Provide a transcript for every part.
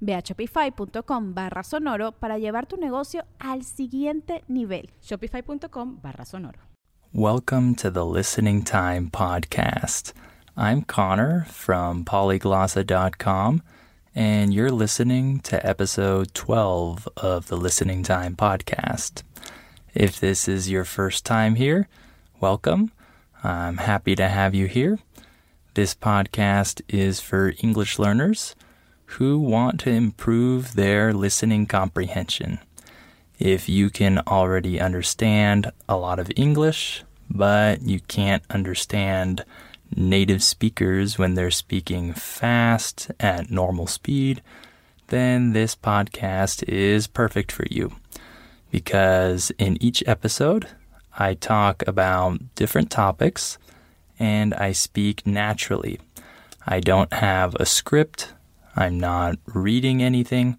Ve a shopify.com barra sonoro para llevar tu negocio al siguiente nivel. Shopify.com barra sonoro. Welcome to the Listening Time Podcast. I'm Connor from polyglossa.com, and you're listening to episode 12 of the Listening Time Podcast. If this is your first time here, welcome. I'm happy to have you here. This podcast is for English learners who want to improve their listening comprehension. If you can already understand a lot of English, but you can't understand native speakers when they're speaking fast at normal speed, then this podcast is perfect for you. Because in each episode, I talk about different topics and I speak naturally. I don't have a script I'm not reading anything.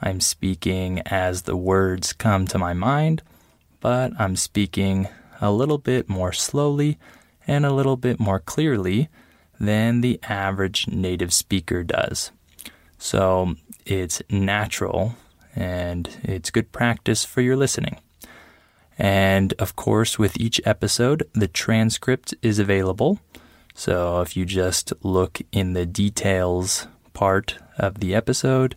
I'm speaking as the words come to my mind, but I'm speaking a little bit more slowly and a little bit more clearly than the average native speaker does. So it's natural and it's good practice for your listening. And of course, with each episode, the transcript is available. So if you just look in the details part of the episode,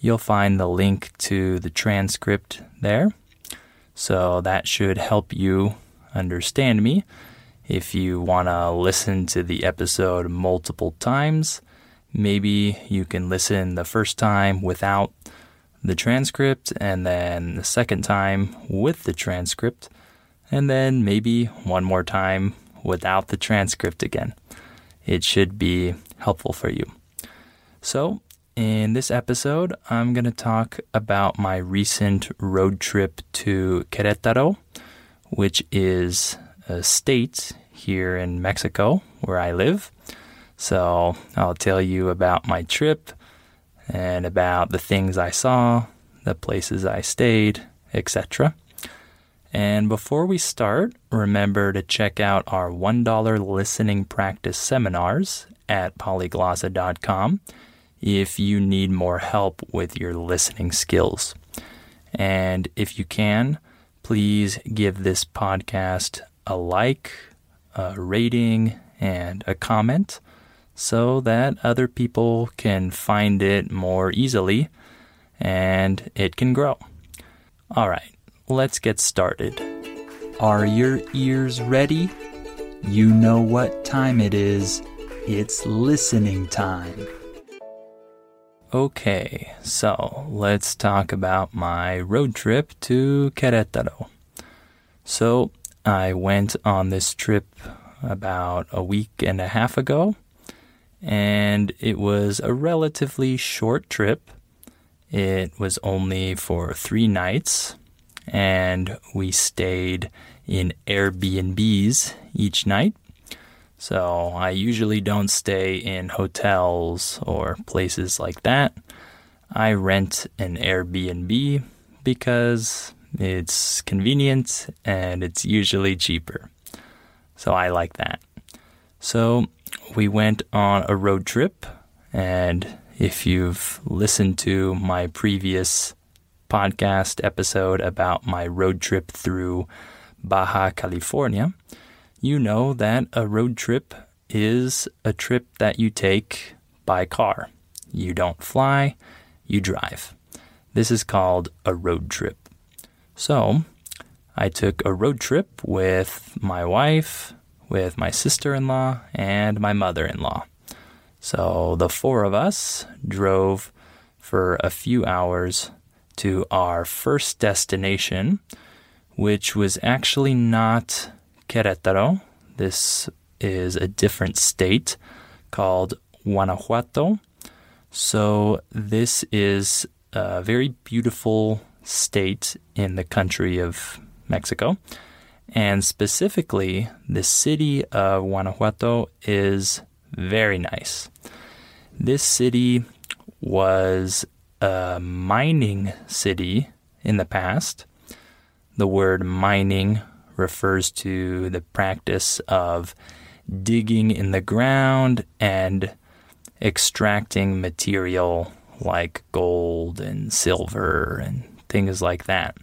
you'll find the link to the transcript there. So that should help you understand me. If you want to listen to the episode multiple times, maybe you can listen the first time without the transcript and then the second time with the transcript, and then maybe one more time without the transcript again. It should be helpful for you. So, in this episode, I'm going to talk about my recent road trip to Querétaro, which is a state here in Mexico where I live. So, I'll tell you about my trip and about the things I saw, the places I stayed, etc. And before we start, remember to check out our $1 listening practice seminars at polyglossa.com if you need more help with your listening skills. And if you can, please give this podcast a like, a rating, and a comment so that other people can find it more easily and it can grow. All right, let's get started. Are your ears ready? You know what time it is. It's listening time. Okay, so let's talk about my road trip to Querétaro. So I went on this trip about a week and a half ago, and it was a relatively short trip. It was only for three nights, and we stayed in Airbnbs each night. So I usually don't stay in hotels or places like that. I rent an Airbnb because it's convenient and it's usually cheaper. So I like that. So we went on a road trip, and if you've listened to my previous podcast episode about my road trip through Baja California, you know that a road trip is a trip that you take by car. You don't fly, you drive. This is called a road trip. So, I took a road trip with my wife, with my sister in law, and my mother in law. So the four of us drove for a few hours to our first destination, which was actually not Querétaro. This is a different state called Guanajuato. So this is a very beautiful state in the country of Mexico. And specifically, the city of Guanajuato is very nice. This city was a mining city in the past. The word mining refers to the practice of digging in the ground and extracting material like gold and silver and things like that.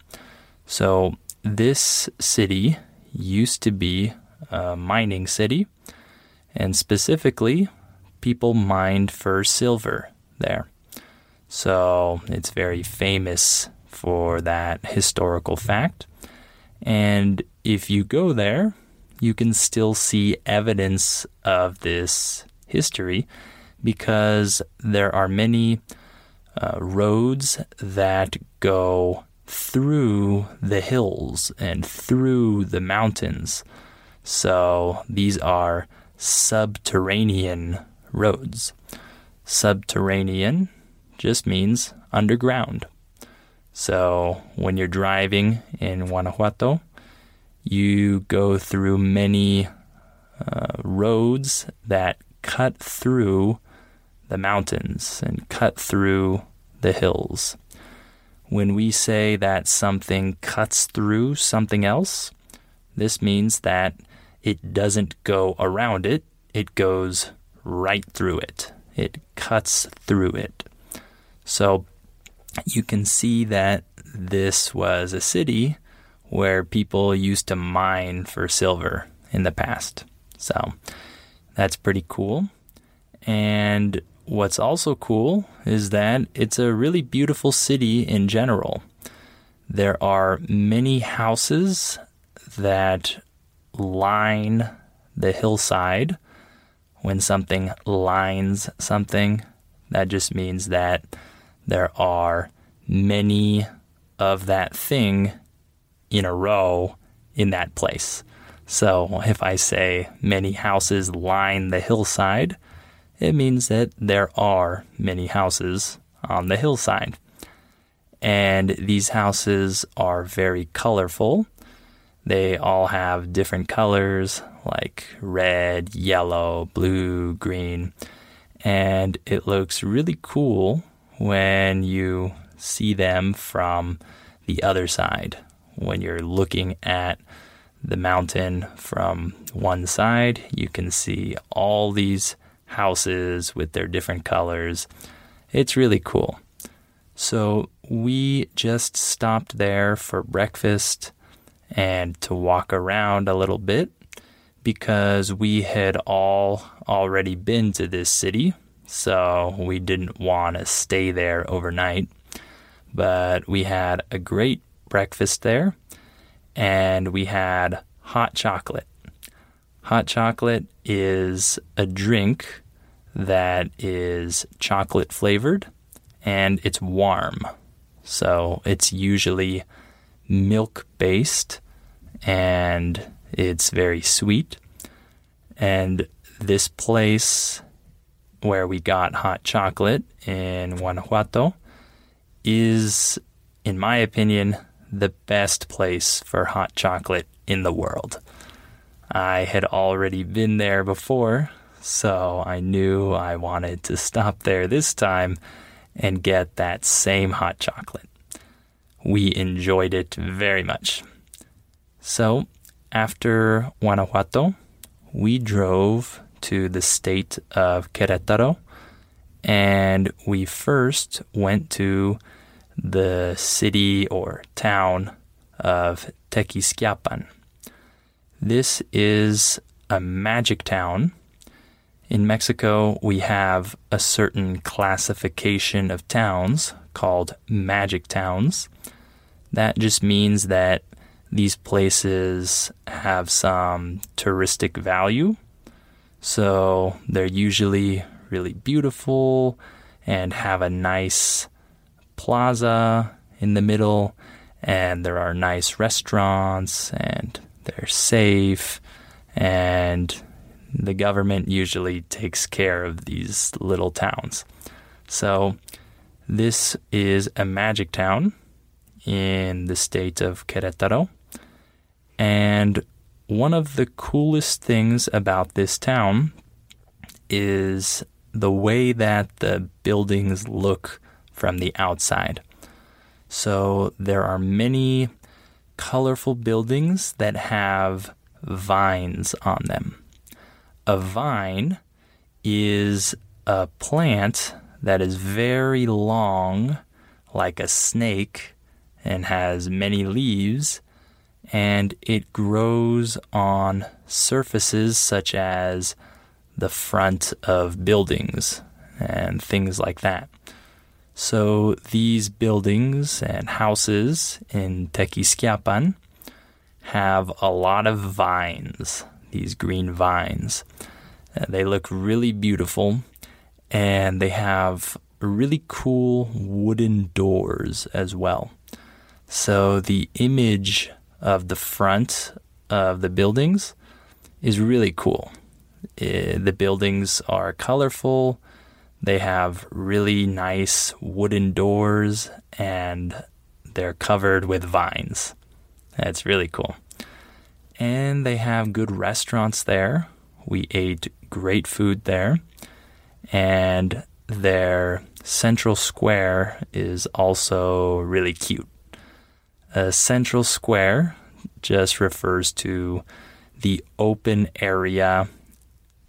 So, this city used to be a mining city, and specifically, people mined for silver there. So, it's very famous for that historical fact. And if you go there, you can still see evidence of this history because there are many uh, roads that go through the hills and through the mountains. So these are subterranean roads. Subterranean just means underground. So when you're driving in Guanajuato, you go through many uh, roads that cut through the mountains and cut through the hills. When we say that something cuts through something else, this means that it doesn't go around it, it goes right through it. It cuts through it. So you can see that this was a city where people used to mine for silver in the past. So that's pretty cool. And what's also cool is that it's a really beautiful city in general. There are many houses that line the hillside. When something lines something, that just means that there are many of that thing in a row in that place. So if I say many houses line the hillside, it means that there are many houses on the hillside. And these houses are very colorful. They all have different colors like red, yellow, blue, green. And it looks really cool when you see them from the other side. When you're looking at the mountain from one side, you can see all these houses with their different colors. It's really cool. So we just stopped there for breakfast and to walk around a little bit because we had all already been to this city. So we didn't want to stay there overnight. But we had a great breakfast there and we had hot chocolate. Hot chocolate is a drink that is chocolate flavored and it's warm. So it's usually milk based and it's very sweet. And this place where we got hot chocolate in Guanajuato is, in my opinion, the best place for hot chocolate in the world. I had already been there before, so I knew I wanted to stop there this time and get that same hot chocolate. We enjoyed it very much. So, after Guanajuato, we drove to the state of Querétaro and we first went to the city or town of Tequisquiapan. This is a magic town. In Mexico, we have a certain classification of towns called magic towns. That just means that these places have some touristic value. So they're usually really beautiful and have a nice plaza in the middle, and there are nice restaurants, and they're safe, and the government usually takes care of these little towns. So, this is a magic town in the state of Querétaro. And one of the coolest things about this town is the way that the buildings look from the outside. So there are many colorful buildings that have vines on them. A vine is a plant that is very long, like a snake, and has many leaves, and it grows on surfaces such as the front of buildings and things like that. So these buildings and houses in Tequisquiapan have a lot of vines, these green vines. Uh, they look really beautiful and they have really cool wooden doors as well. So the image of the front of the buildings is really cool. Uh, the buildings are colorful. They have really nice wooden doors and they're covered with vines. That's really cool. And they have good restaurants there. We ate great food there. And their central square is also really cute. A central square just refers to the open area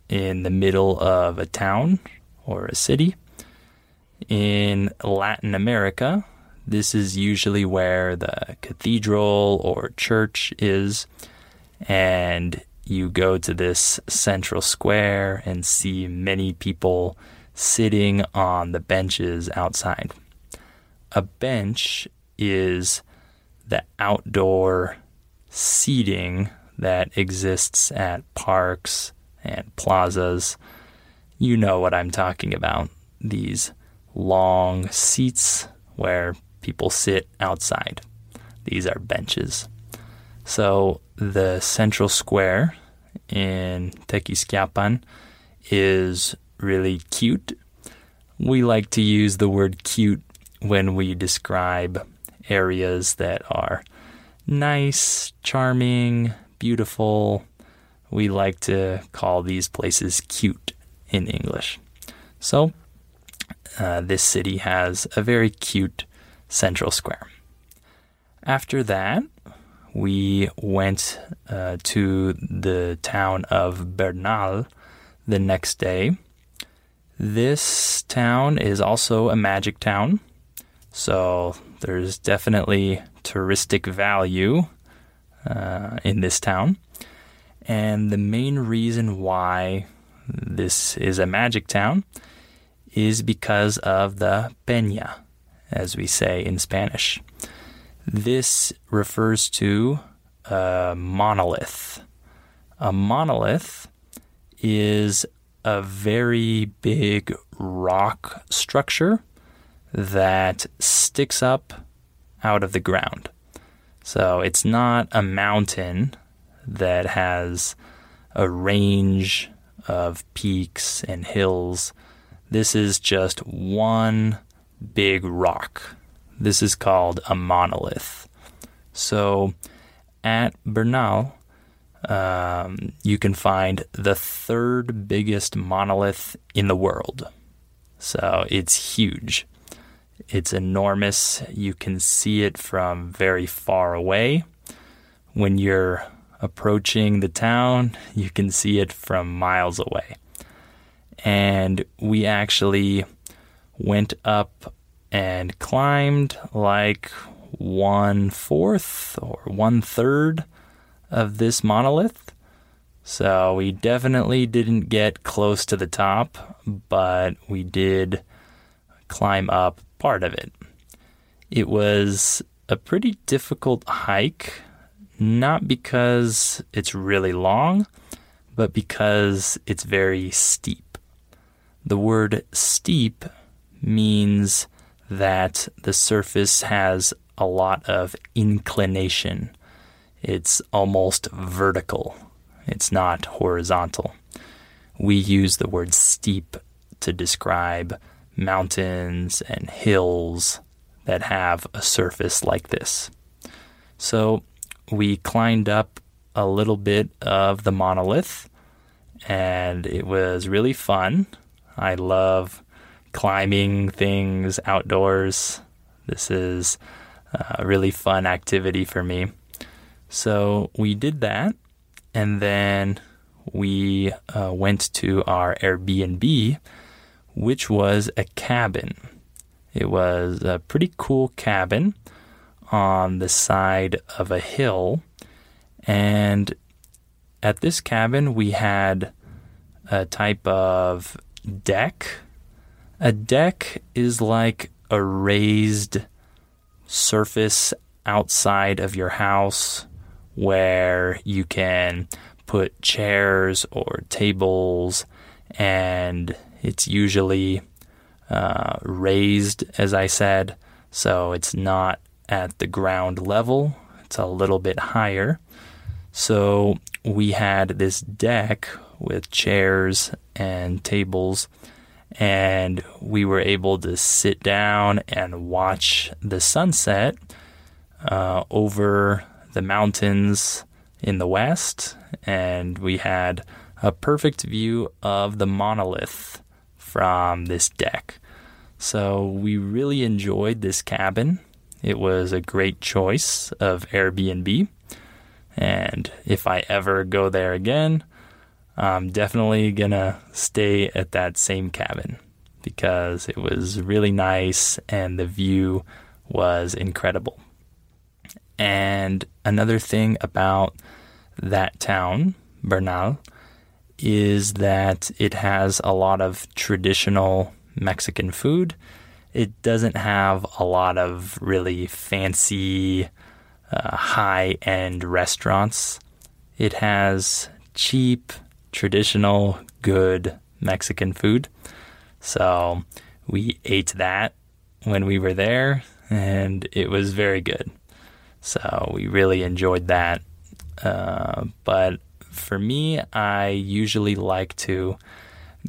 in the middle of a town or a city. In Latin America, this is usually where the cathedral or church is, and you go to this central square and see many people sitting on the benches outside. A bench is the outdoor seating that exists at parks and plazas. You know what I'm talking about. These long seats where people sit outside. These are benches. So the central square in Tequisquiapan is really cute. We like to use the word cute when we describe areas that are nice, charming, beautiful. We like to call these places cute in English. So, uh, this city has a very cute central square. After that, we went uh, to the town of Bernal the next day. This town is also a magic town, so there's definitely touristic value uh, in this town. And the main reason why this is a magic town is because of the peña, as we say in Spanish. This refers to a monolith. A monolith is a very big rock structure that sticks up out of the ground. So it's not a mountain that has a range of peaks and hills. This is just one big rock. This is called a monolith. So at Bernal, um, you can find the third biggest monolith in the world. So it's huge. It's enormous. You can see it from very far away. When you're approaching the town, you can see it from miles away. And we actually went up and climbed like one fourth or one third of this monolith. So we definitely didn't get close to the top, but we did climb up part of it. It was a pretty difficult hike, not because it's really long, but because it's very steep. The word steep means that the surface has a lot of inclination. It's almost vertical, it's not horizontal. We use the word steep to describe mountains and hills that have a surface like this. So we climbed up a little bit of the monolith and it was really fun. I love climbing things outdoors. This is a really fun activity for me. So we did that and then we uh, went to our Airbnb, which was a cabin. It was a pretty cool cabin on the side of a hill. And at this cabin, we had a type of deck. A deck is like a raised surface outside of your house where you can put chairs or tables, and it's usually uh, raised, as I said, so it's not at the ground level, it's a little bit higher. So we had this deck with chairs and tables, and we were able to sit down and watch the sunset uh, over the mountains in the west, and we had a perfect view of the monolith from this deck. So we really enjoyed this cabin. It was a great choice of Airbnb. And if I ever go there again, I'm definitely gonna stay at that same cabin because it was really nice and the view was incredible. And another thing about that town, Bernal, is that it has a lot of traditional Mexican food. It doesn't have a lot of really fancy, uh, high end restaurants. It has cheap, traditional, good Mexican food. So we ate that when we were there, and it was very good. So we really enjoyed that. Uh, but for me, I usually like to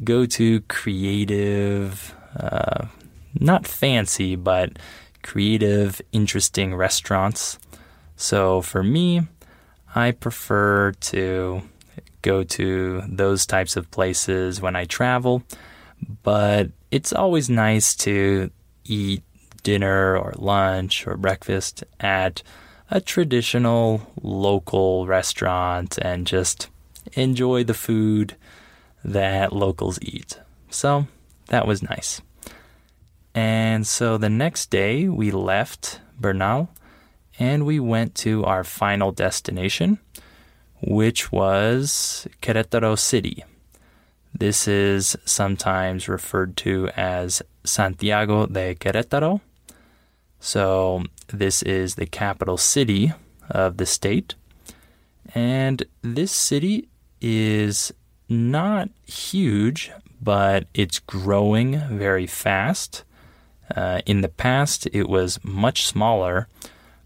go to creative, uh, not fancy, but creative, interesting restaurants. So for me, I prefer to go to those types of places when I travel, but it's always nice to eat dinner or lunch or breakfast at a traditional local restaurant and just enjoy the food that locals eat. So that was nice. And so the next day we left Bernal and we went to our final destination, which was Querétaro City. This is sometimes referred to as Santiago de Querétaro. So this is the capital city of the state. And this city is not huge, but it's growing very fast. Uh, in the past, it was much smaller,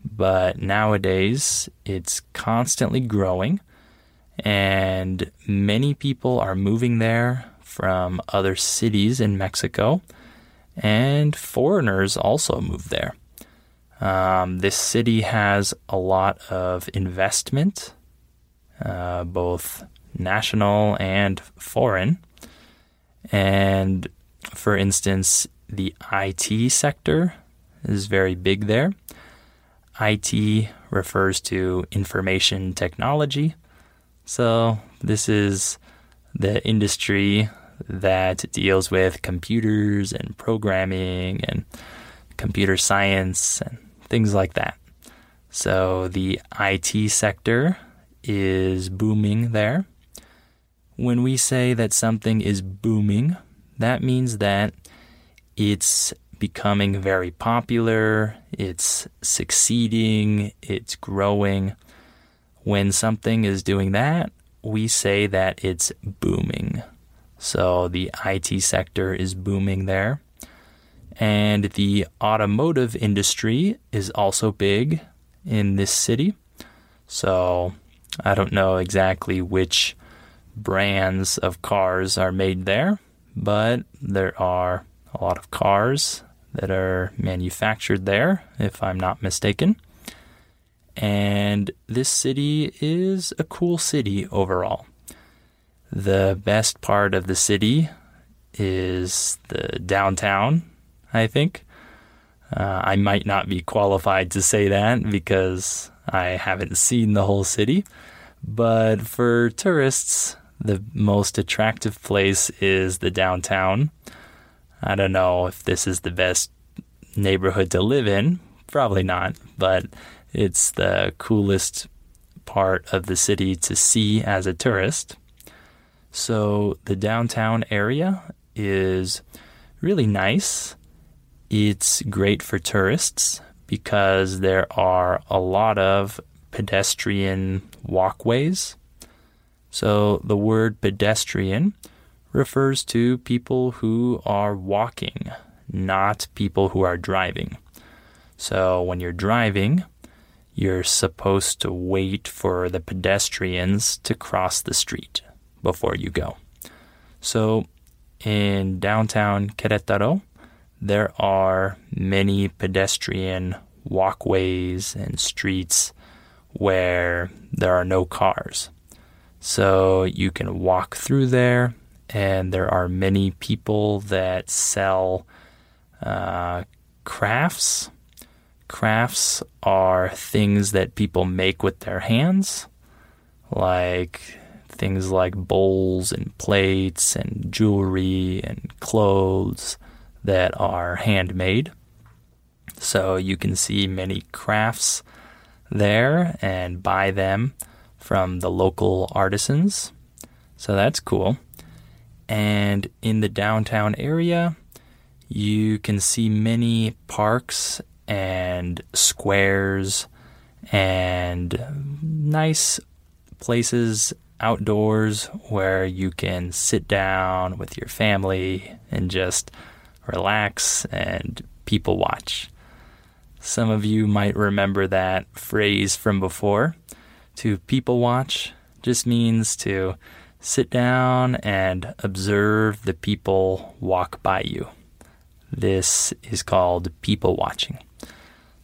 but nowadays it's constantly growing, and many people are moving there from other cities in Mexico, and foreigners also move there. Um, this city has a lot of investment, uh, both national and foreign. And for instance, the IT sector is very big there. IT refers to information technology. So, this is the industry that deals with computers and programming and computer science and things like that. So the IT sector is booming there. When we say that something is booming, that means that it's becoming very popular, it's succeeding, it's growing. When something is doing that, we say that it's booming. So the IT sector is booming there. And the automotive industry is also big in this city. So I don't know exactly which brands of cars are made there, but there are a lot of cars that are manufactured there, if I'm not mistaken. And this city is a cool city overall. The best part of the city is the downtown, I think. Uh, I might not be qualified to say that because I haven't seen the whole city. But for tourists, the most attractive place is the downtown. I don't know if this is the best neighborhood to live in. Probably not, but it's the coolest part of the city to see as a tourist. So the downtown area is really nice. It's great for tourists because there are a lot of pedestrian walkways. So the word pedestrian refers to people who are walking, not people who are driving. So when you're driving, you're supposed to wait for the pedestrians to cross the street before you go. So in downtown Querétaro, there are many pedestrian walkways and streets where there are no cars. So you can walk through there, and there are many people that sell uh, crafts. Crafts are things that people make with their hands, like things like bowls and plates and jewelry and clothes that are handmade. So you can see many crafts there and buy them from the local artisans. So that's cool. And in the downtown area, you can see many parks and squares and nice places outdoors where you can sit down with your family and just relax and people watch. Some of you might remember that phrase from before. To people watch just means to sit down and observe the people walk by you. This is called people watching.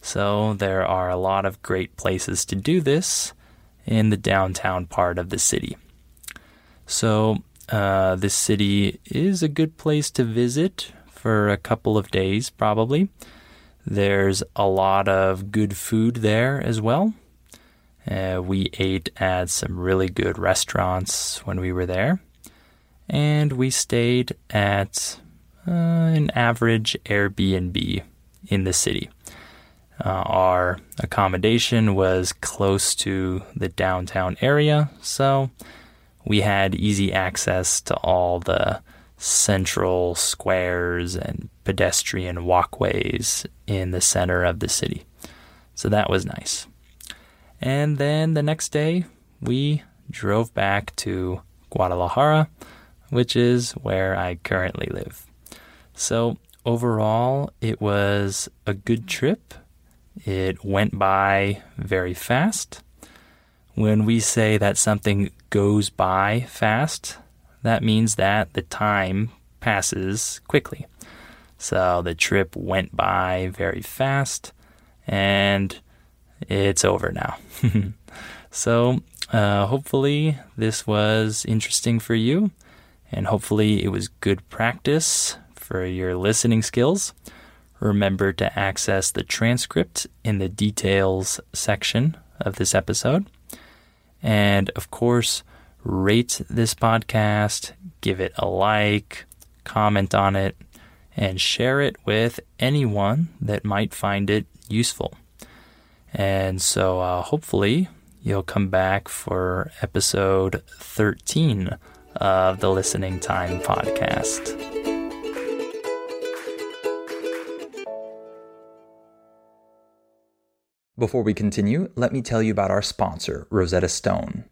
So there are a lot of great places to do this in the downtown part of the city. So uh, this city is a good place to visit for a couple of days, probably. There's a lot of good food there as well. Uh, we ate at some really good restaurants when we were there. And we stayed at uh, an average Airbnb in the city. Uh, our accommodation was close to the downtown area, so we had easy access to all the central squares and pedestrian walkways in the center of the city. So that was nice. And then the next day, we drove back to Guadalajara, which is where I currently live. So overall, it was a good trip. It went by very fast. When we say that something goes by fast, that means that the time passes quickly. So the trip went by very fast and it's over now. so uh, hopefully this was interesting for you and hopefully it was good practice for your listening skills. Remember to access the transcript in the details section of this episode. And of course, rate this podcast, give it a like, comment on it, and share it with anyone that might find it useful. And so uh, hopefully you'll come back for episode 13 of the Listening Time podcast. Before we continue, let me tell you about our sponsor, Rosetta Stone.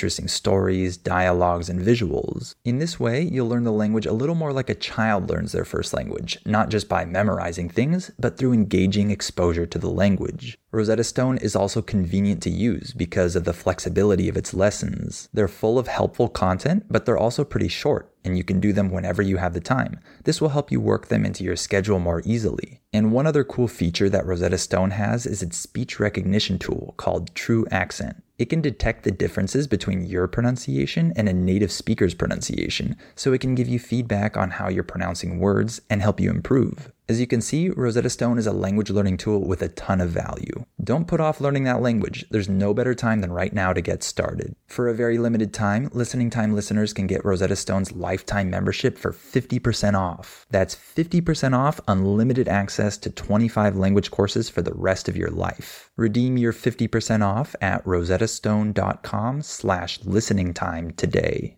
interesting stories, dialogues, and visuals. In this way, you'll learn the language a little more like a child learns their first language, not just by memorizing things, but through engaging exposure to the language. Rosetta Stone is also convenient to use because of the flexibility of its lessons. They're full of helpful content, but they're also pretty short, and you can do them whenever you have the time. This will help you work them into your schedule more easily. And one other cool feature that Rosetta Stone has is its speech recognition tool called True Accent. It can detect the differences between your pronunciation and a native speaker's pronunciation, so it can give you feedback on how you're pronouncing words and help you improve. As you can see, Rosetta Stone is a language learning tool with a ton of value. Don't put off learning that language. There's no better time than right now to get started. For a very limited time, Listening Time listeners can get Rosetta Stone's lifetime membership for 50% off. That's 50% off unlimited access to 25 language courses for the rest of your life. Redeem your 50% off at rosettastone.com slash listening time today.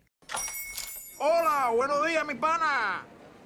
Hola, buenos días, mi pana.